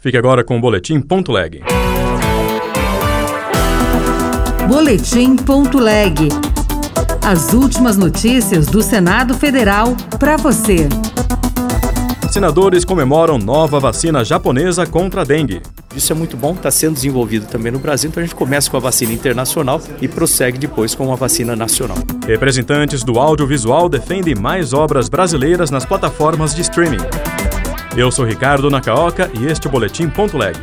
Fique agora com o Boletim Ponto Leg. Boletim Ponto Leg. As últimas notícias do Senado Federal para você. Senadores comemoram nova vacina japonesa contra a dengue. Isso é muito bom, está sendo desenvolvido também no Brasil, então a gente começa com a vacina internacional e prossegue depois com a vacina nacional. Representantes do audiovisual defendem mais obras brasileiras nas plataformas de streaming. Eu sou Ricardo Nakaoka e este é o Boletim Ponto Leg.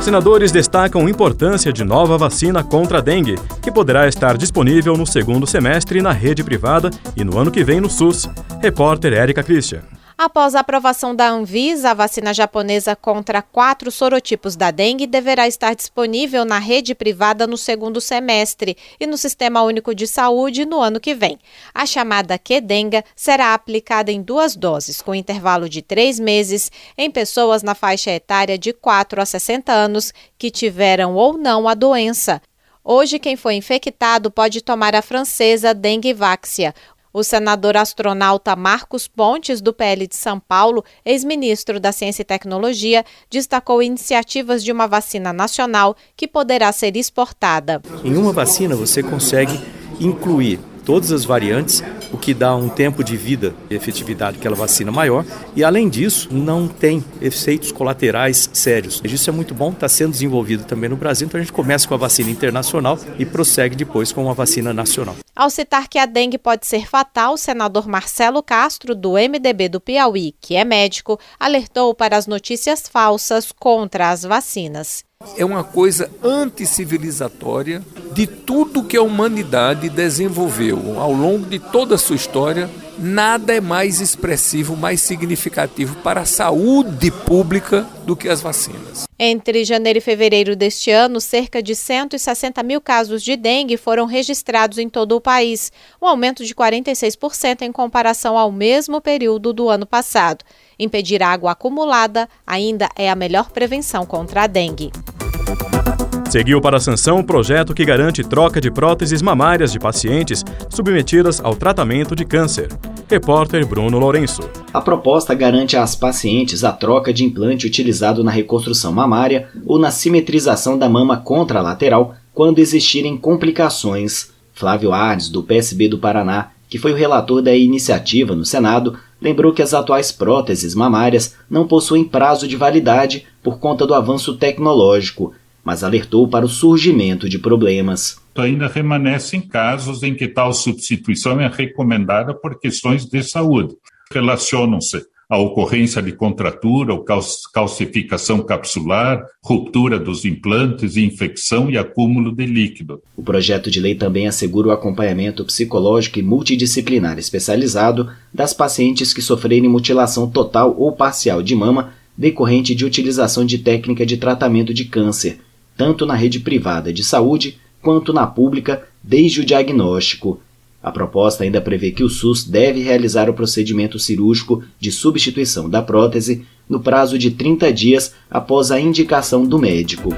Senadores destacam importância de nova vacina contra a dengue, que poderá estar disponível no segundo semestre na rede privada e no ano que vem no SUS. Repórter Érica Christian. Após a aprovação da Anvisa, a vacina japonesa contra quatro sorotipos da dengue deverá estar disponível na rede privada no segundo semestre e no Sistema Único de Saúde no ano que vem. A chamada Kedenga será aplicada em duas doses, com intervalo de três meses, em pessoas na faixa etária de 4 a 60 anos que tiveram ou não a doença. Hoje, quem foi infectado pode tomar a francesa Denguevaxia, o senador astronauta Marcos Pontes, do PL de São Paulo, ex-ministro da Ciência e Tecnologia, destacou iniciativas de uma vacina nacional que poderá ser exportada. Em uma vacina, você consegue incluir todas as variantes, o que dá um tempo de vida e efetividade daquela vacina maior. E além disso, não tem efeitos colaterais sérios. Isso é muito bom, está sendo desenvolvido também no Brasil. Então a gente começa com a vacina internacional e prossegue depois com a vacina nacional. Ao citar que a dengue pode ser fatal, o senador Marcelo Castro, do MDB do Piauí, que é médico, alertou para as notícias falsas contra as vacinas é uma coisa anticivilizatória de tudo que a humanidade desenvolveu ao longo de toda a sua história. Nada é mais expressivo, mais significativo para a saúde pública do que as vacinas. Entre janeiro e fevereiro deste ano, cerca de 160 mil casos de dengue foram registrados em todo o país, um aumento de 46% em comparação ao mesmo período do ano passado. Impedir água acumulada ainda é a melhor prevenção contra a dengue. Seguiu para a sanção o projeto que garante troca de próteses mamárias de pacientes submetidas ao tratamento de câncer. Repórter Bruno Lourenço. A proposta garante às pacientes a troca de implante utilizado na reconstrução mamária ou na simetrização da mama contralateral quando existirem complicações. Flávio Ares, do PSB do Paraná, que foi o relator da iniciativa no Senado, lembrou que as atuais próteses mamárias não possuem prazo de validade por conta do avanço tecnológico mas alertou para o surgimento de problemas. Ainda remanescem casos em que tal substituição é recomendada por questões de saúde. Relacionam-se a ocorrência de contratura ou calcificação capsular, ruptura dos implantes, infecção e acúmulo de líquido. O projeto de lei também assegura o acompanhamento psicológico e multidisciplinar especializado das pacientes que sofrerem mutilação total ou parcial de mama decorrente de utilização de técnica de tratamento de câncer tanto na rede privada de saúde quanto na pública, desde o diagnóstico. A proposta ainda prevê que o SUS deve realizar o procedimento cirúrgico de substituição da prótese no prazo de 30 dias após a indicação do médico.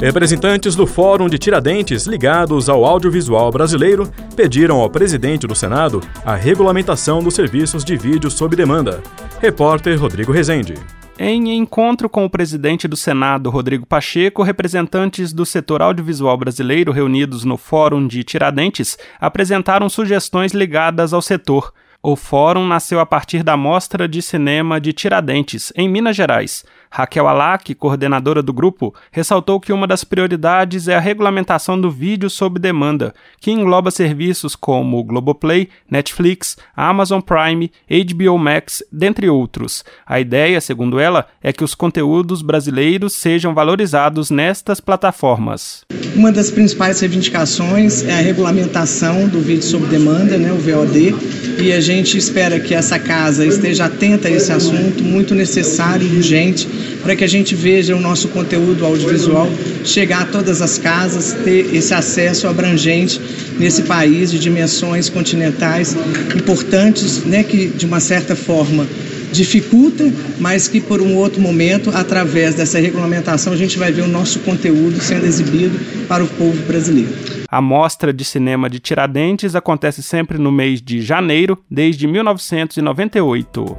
Representantes do Fórum de Tiradentes ligados ao audiovisual brasileiro pediram ao presidente do Senado a regulamentação dos serviços de vídeo sob demanda. Repórter Rodrigo Rezende. Em encontro com o presidente do Senado, Rodrigo Pacheco, representantes do setor audiovisual brasileiro reunidos no Fórum de Tiradentes apresentaram sugestões ligadas ao setor. O fórum nasceu a partir da Mostra de Cinema de Tiradentes, em Minas Gerais. Raquel Alac, coordenadora do grupo, ressaltou que uma das prioridades é a regulamentação do vídeo sob demanda, que engloba serviços como Globoplay, Netflix, Amazon Prime, HBO Max, dentre outros. A ideia, segundo ela, é que os conteúdos brasileiros sejam valorizados nestas plataformas. Uma das principais reivindicações é a regulamentação do vídeo sob demanda, né, o VOD, e a gente espera que essa casa esteja atenta a esse assunto, muito necessário e urgente, para que a gente veja o nosso conteúdo audiovisual chegar a todas as casas, ter esse acesso abrangente nesse país de dimensões continentais importantes, né, que de uma certa forma dificulta, mas que por um outro momento, através dessa regulamentação, a gente vai ver o nosso conteúdo sendo exibido para o povo brasileiro. A Mostra de Cinema de Tiradentes acontece sempre no mês de janeiro, desde 1998.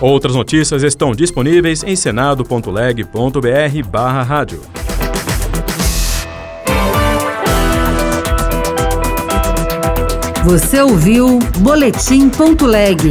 Outras notícias estão disponíveis em senado.leg.br/rádio. Você ouviu Boletim.leg.